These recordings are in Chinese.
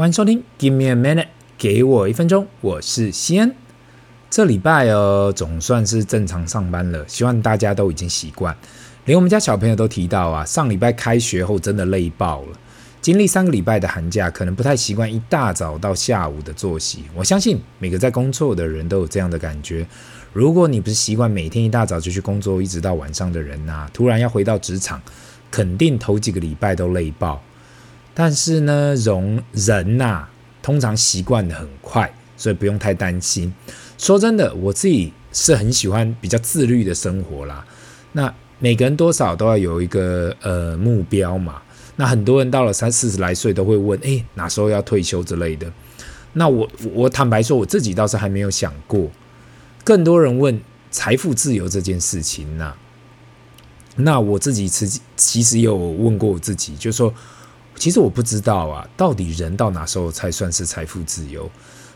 欢迎收听，Give me a minute，给我一分钟，我是西恩。这礼拜哦，总算是正常上班了，希望大家都已经习惯。连我们家小朋友都提到啊，上礼拜开学后真的累爆了。经历三个礼拜的寒假，可能不太习惯一大早到下午的作息。我相信每个在工作的人都有这样的感觉。如果你不是习惯每天一大早就去工作，一直到晚上的人呐、突然要回到职场，肯定头几个礼拜都累爆。但是呢，容人呐、通常习惯的很快，所以不用太担心。说真的，我自己是很喜欢比较自律的生活啦。那每个人多少都要有一个呃目标嘛。那很多人到了三四十来岁都会问，诶，哪时候要退休之类的。那我我坦白说，我自己倒是还没有想过。更多人问财富自由这件事情呐、那我自己其实其实有问过我自己，就说。其实我不知道啊，到底人到哪时候才算是财富自由？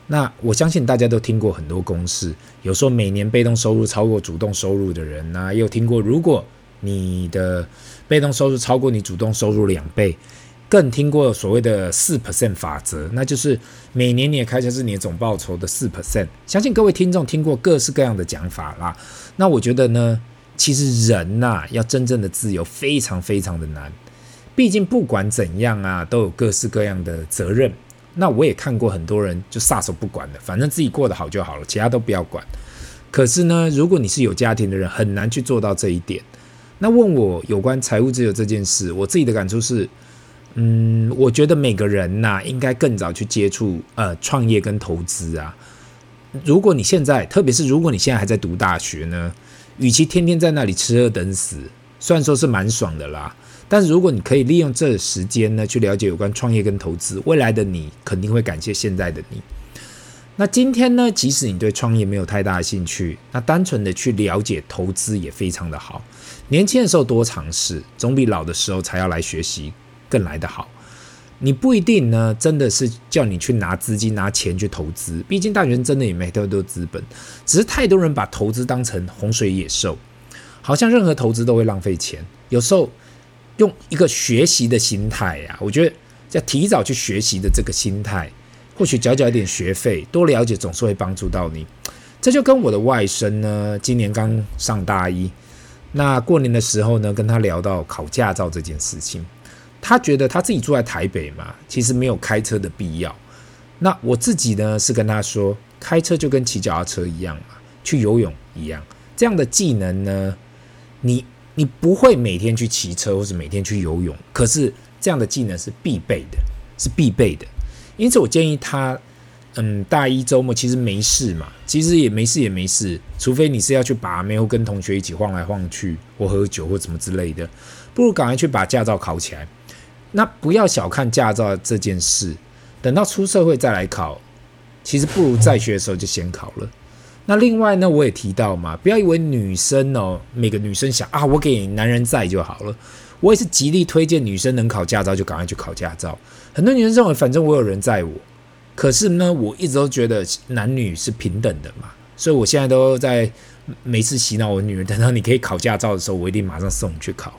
那我相信大家都听过很多公式，有说每年被动收入超过主动收入的人啊，也有听过如果你的被动收入超过你主动收入两倍，更听过所谓的四 percent 法则，那就是每年你的开销是你的总报酬的四 percent。相信各位听众听过各式各样的讲法啦。那我觉得呢，其实人呐、要真正的自由，非常非常的难。毕竟不管怎样啊，都有各式各样的责任。那我也看过很多人就撒手不管了，反正自己过得好就好了，其他都不要管。可是呢，如果你是有家庭的人，很难去做到这一点。那问我有关财务自由这件事，我自己的感触是，嗯，我觉得每个人呐、应该更早去接触呃创业跟投资啊。如果你现在，特别是如果你现在还在读大学呢，与其天天在那里吃喝等死，虽然说是蛮爽的啦。但是如果你可以利用这时间呢，去了解有关创业跟投资，未来的你肯定会感谢现在的你。那今天呢，即使你对创业没有太大的兴趣，那单纯的去了解投资也非常的好。年轻的时候多尝试，总比老的时候才要来学习更来得好。你不一定呢，真的是叫你去拿资金、拿钱去投资，毕竟大学生真的也没太多资本，只是太多人把投资当成洪水野兽，好像任何投资都会浪费钱，有时候。用一个学习的心态呀，我觉得要提早去学习的这个心态，或许缴缴一点学费，多了解总是会帮助到你。这就跟我的外甥呢，今年刚上大一，那过年的时候呢，跟他聊到考驾照这件事情，他觉得他自己住在台北嘛，其实没有开车的必要。那我自己呢，是跟他说，开车就跟骑脚踏车一样嘛，去游泳一样，这样的技能呢，你。你不会每天去骑车或者每天去游泳，可是这样的技能是必备的，是必备的。因此，我建议他，嗯，大一周末其实没事嘛，其实也没事也没事，除非你是要去把妹或跟同学一起晃来晃去或喝酒或什么之类的，不如赶快去把驾照考起来。那不要小看驾照这件事，等到出社会再来考，其实不如在学的时候就先考了。那另外呢，我也提到嘛，不要以为女生哦，每个女生想啊，我给男人在就好了。我也是极力推荐女生能考驾照就赶快去考驾照。很多女生认为，反正我有人在我，可是呢，我一直都觉得男女是平等的嘛，所以我现在都在每次洗脑我女儿，等到你可以考驾照的时候，我一定马上送你去考。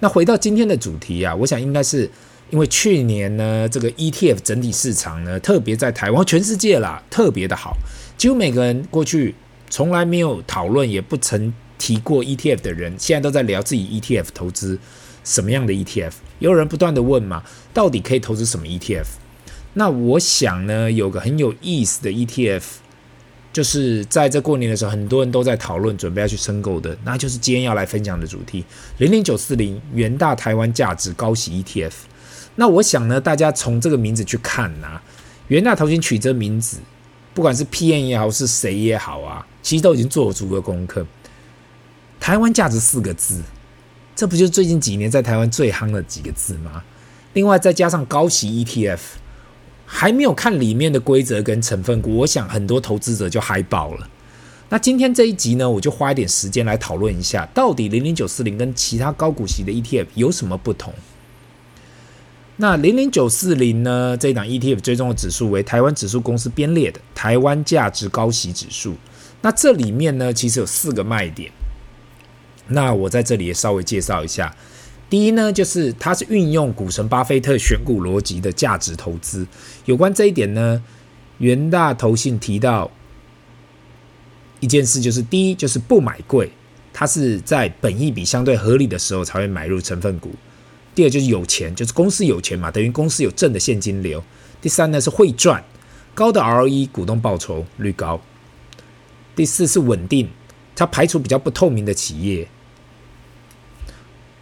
那回到今天的主题啊，我想应该是因为去年呢，这个 ETF 整体市场呢，特别在台湾、全世界啦，特别的好。几乎每个人过去从来没有讨论，也不曾提过 ETF 的人，现在都在聊自己 ETF 投资什么样的 ETF。有人不断地问嘛，到底可以投资什么 ETF？那我想呢，有个很有意思的 ETF，就是在这过年的时候，很多人都在讨论，准备要去申购的，那就是今天要来分享的主题：零零九四零元大台湾价值高息 ETF。那我想呢，大家从这个名字去看呐、啊，元大投信取这名字。不管是 PN 也好，是谁也好啊，其实都已经做足了功课。台湾价值四个字，这不就是最近几年在台湾最夯的几个字吗？另外再加上高息 ETF，还没有看里面的规则跟成分股，我想很多投资者就嗨爆了。那今天这一集呢，我就花一点时间来讨论一下，到底零零九四零跟其他高股息的 ETF 有什么不同？那零零九四零呢？这一档 ETF 追踪的指数为台湾指数公司编列的台湾价值高息指数。那这里面呢，其实有四个卖点。那我在这里也稍微介绍一下。第一呢，就是它是运用股神巴菲特选股逻辑的价值投资。有关这一点呢，元大投信提到一件事，就是第一就是不买贵，它是在本益比相对合理的时候才会买入成分股。第二就是有钱，就是公司有钱嘛，等于公司有正的现金流。第三呢是会赚，高的 ROE，股东报酬率高。第四是稳定，它排除比较不透明的企业。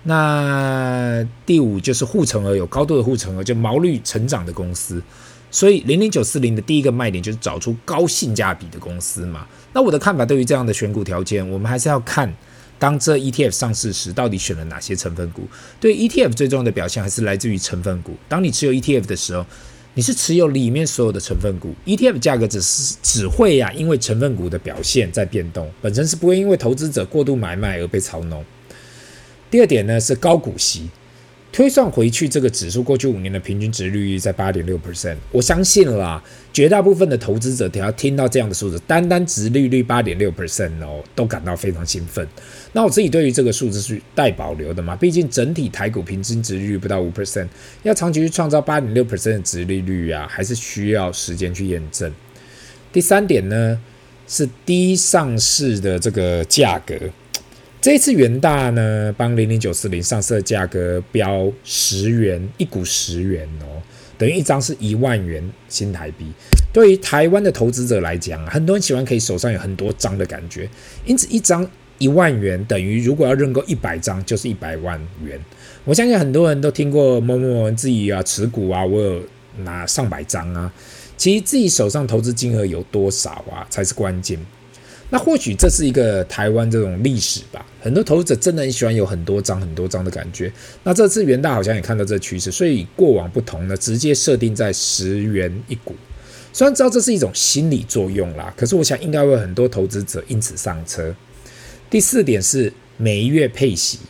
那第五就是护城河，有高度的护城河，就毛利成长的公司。所以零零九四零的第一个卖点就是找出高性价比的公司嘛。那我的看法，对于这样的选股条件，我们还是要看当这 ETF 上市时，到底选了哪些成分股。对 ETF 最重要的表现还是来自于成分股。当你持有 ETF 的时候，你是持有里面所有的成分股，ETF 价格只是只会呀、因为成分股的表现在变动，本身是不会因为投资者过度买卖而被炒弄。第二点呢是高股息，推算回去这个指数过去五年的平均值利率在八点六 percent，我相信啦，绝大部分的投资者只要听到这样的数字，单单值利率八点六 percent 哦，都感到非常兴奋。那我自己对于这个数字是带保留的嘛，毕竟整体台股平均值利率不到五 percent，要长期去创造八点六 percent 的值利率啊，还是需要时间去验证。第三点呢是低上市的这个价格。这一次元大呢，帮零零九四零上市的价格标十元一股，十元哦，等于一张是一万元新台币。对于台湾的投资者来讲，很多人喜欢可以手上有很多张的感觉，因此一张一万元等于如果要认购一百张，就是一百万元。我相信很多人都听过某某人自己啊持股啊，我有拿上百张啊，其实自己手上投资金额有多少啊，才是关键。那或许这是一个台湾这种历史吧，很多投资者真的很喜欢有很多张很多张的感觉。那这次元大好像也看到这趋势，所以过往不同呢，直接设定在十元一股。虽然知道这是一种心理作用啦，可是我想应该会很多投资者因此上车。第四点是每一月配息，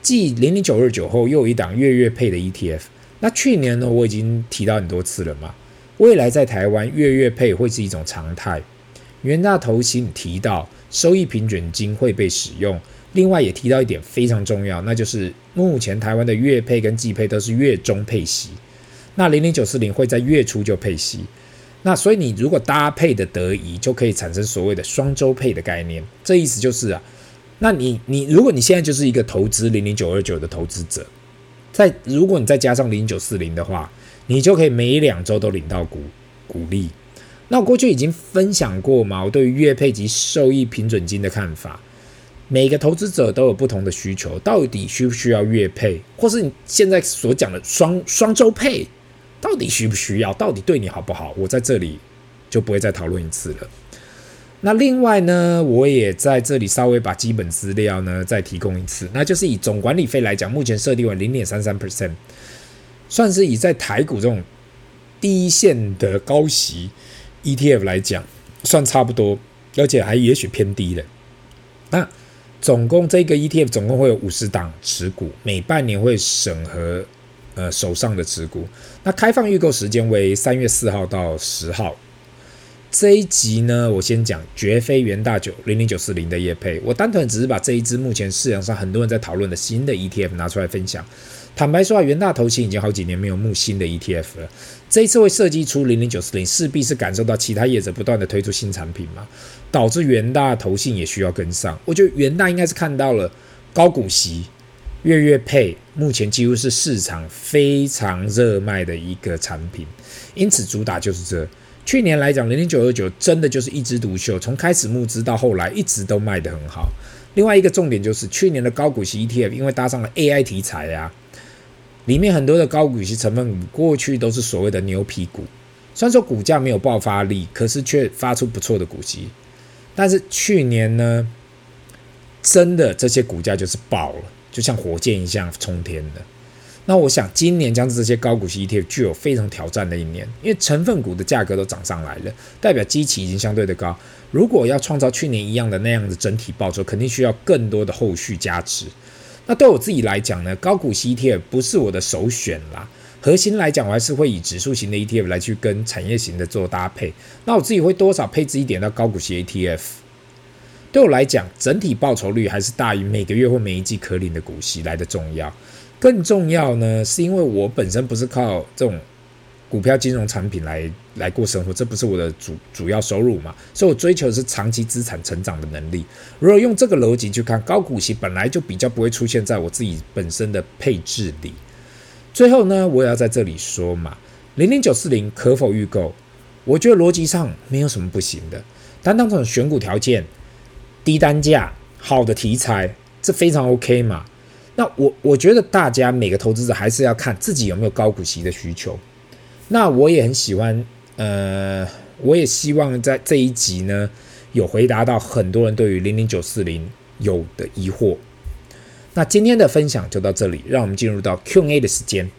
继零零九二九后又有一档月月配的 ETF。那去年呢，我已经提到很多次了嘛，未来在台湾月月配会是一种常态。元大投信提到收益平准金会被使用，另外也提到一点非常重要，那就是目前台湾的月配跟季配都是月中配息，那零零九四零会在月初就配息，那所以你如果搭配的得宜，就可以产生所谓的双周配的概念。这意思就是啊，那你你如果你现在就是一个投资零零九二九的投资者，在如果你再加上零零九四零的话，你就可以每两周都领到股股利。那我过去已经分享过嘛，我对于月配及收益平准金的看法。每个投资者都有不同的需求，到底需不需要月配，或是你现在所讲的双双周配，到底需不需要，到底对你好不好？我在这里就不会再讨论一次了。那另外呢，我也在这里稍微把基本资料呢再提供一次，那就是以总管理费来讲，目前设定为零点三三 percent，算是以在台股这种低线的高息。ETF 来讲，算差不多，而且还也许偏低了。那总共这个 ETF 总共会有五十档持股，每半年会审核呃手上的持股。那开放预购时间为三月四号到十号。这一集呢，我先讲绝非元大九零零九四零的业配，我单纯只是把这一支目前市场上很多人在讨论的新的 ETF 拿出来分享。坦白说啊，元大投信已经好几年没有募新的 ETF 了。这一次会设计出零零九四零，势必是感受到其他业者不断的推出新产品嘛，导致元大投信也需要跟上。我觉得元大应该是看到了高股息、月月配，目前几乎是市场非常热卖的一个产品，因此主打就是这。去年来讲，零零九二九真的就是一枝独秀，从开始募资到后来一直都卖得很好。另外一个重点就是去年的高股息 ETF，因为搭上了 AI 题材呀、里面很多的高股息成分股过去都是所谓的牛皮股，虽然说股价没有爆发力，可是却发出不错的股息。但是去年呢，真的这些股价就是爆了，就像火箭一样冲天的。那我想今年将这些高股息 ETF 具有非常挑战的一年，因为成分股的价格都涨上来了，代表基期已经相对的高。如果要创造去年一样的那样的整体报酬，肯定需要更多的后续加持。那对我自己来讲呢，高股息 ETF 不是我的首选啦。核心来讲，我还是会以指数型的 ETF 来去跟产业型的做搭配。那我自己会多少配置一点到高股息 ETF。对我来讲，整体报酬率还是大于每个月或每一季可领的股息来的重要。更重要呢，是因为我本身不是靠这种股票金融产品来来过生活，这不是我的主主要收入嘛，所以我追求的是长期资产成长的能力。如果用这个逻辑去看，高股息本来就比较不会出现在我自己本身的配置里。最后呢，我也要在这里说嘛，零零九四零可否预购？我觉得逻辑上没有什么不行的，但当这种选股条件。低单价、好的题材，这非常 OK 嘛？那我我觉得大家每个投资者还是要看自己有没有高股息的需求。那我也很喜欢，呃，我也希望在这一集呢，有回答到很多人对于零零九四零有的疑惑。那今天的分享就到这里，让我们进入到 Q&A 的时间。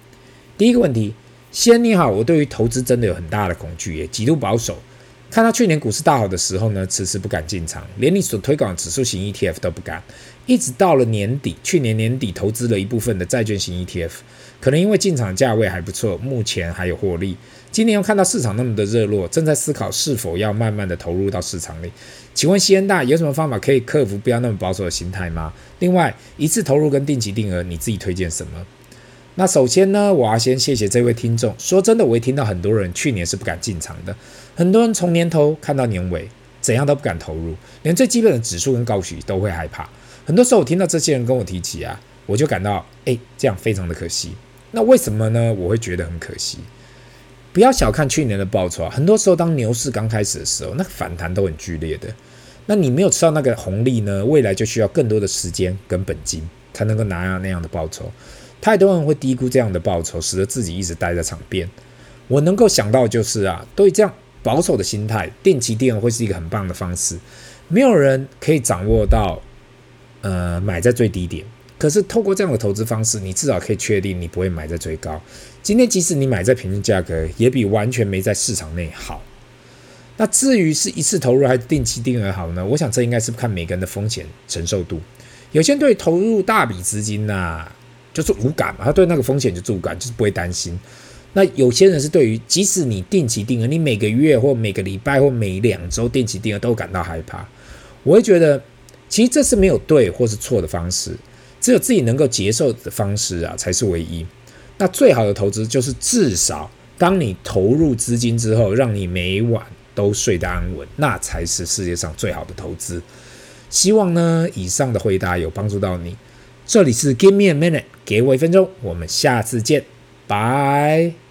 第一个问题，先你好，我对于投资真的有很大的恐惧，也极度保守。看到去年股市大好的时候呢，迟迟不敢进场，连你所推广的指数型 ETF 都不敢。一直到了年底，去年年底投资了一部分的债券型 ETF，可能因为进场价位还不错，目前还有获利。今年又看到市场那么的热络，正在思考是否要慢慢的投入到市场里。请问西恩大有什么方法可以克服不要那么保守的心态吗？另外，一次投入跟定期定额，你自己推荐什么？那首先呢，我要先谢谢这位听众。说真的，我也听到很多人去年是不敢进场的。很多人从年头看到年尾，怎样都不敢投入，连最基本的指数跟高息都会害怕。很多时候我听到这些人跟我提起啊，我就感到，哎，这样非常的可惜。那为什么呢？我会觉得很可惜。不要小看去年的报酬啊，很多时候当牛市刚开始的时候，那个反弹都很剧烈的。那你没有吃到那个红利呢，未来就需要更多的时间跟本金才能够拿到那样的报酬。太多人会低估这样的报酬，使得自己一直待在场边。我能够想到就是啊，对这样。保守的心态，定期定会是一个很棒的方式。没有人可以掌握到，呃，买在最低点。可是透过这样的投资方式，你至少可以确定你不会买在最高。今天即使你买在平均价格，也比完全没在市场内好。那至于是一次投入还是定期定额好呢？我想这应该是看每个人的风险承受度。有些人对投入大笔资金呐、啊，就是无感嘛，他对那个风险就是无感，就是不会担心。那有些人是对于，即使你定期定额，你每个月或每个礼拜或每两周定期定额都感到害怕。我会觉得，其实这是没有对或是错的方式，只有自己能够接受的方式啊，才是唯一。那最好的投资就是至少当你投入资金之后，让你每晚都睡得安稳，那才是世界上最好的投资。希望呢，以上的回答有帮助到你。这里是 Give me a minute，给我一分钟，我们下次见。拜。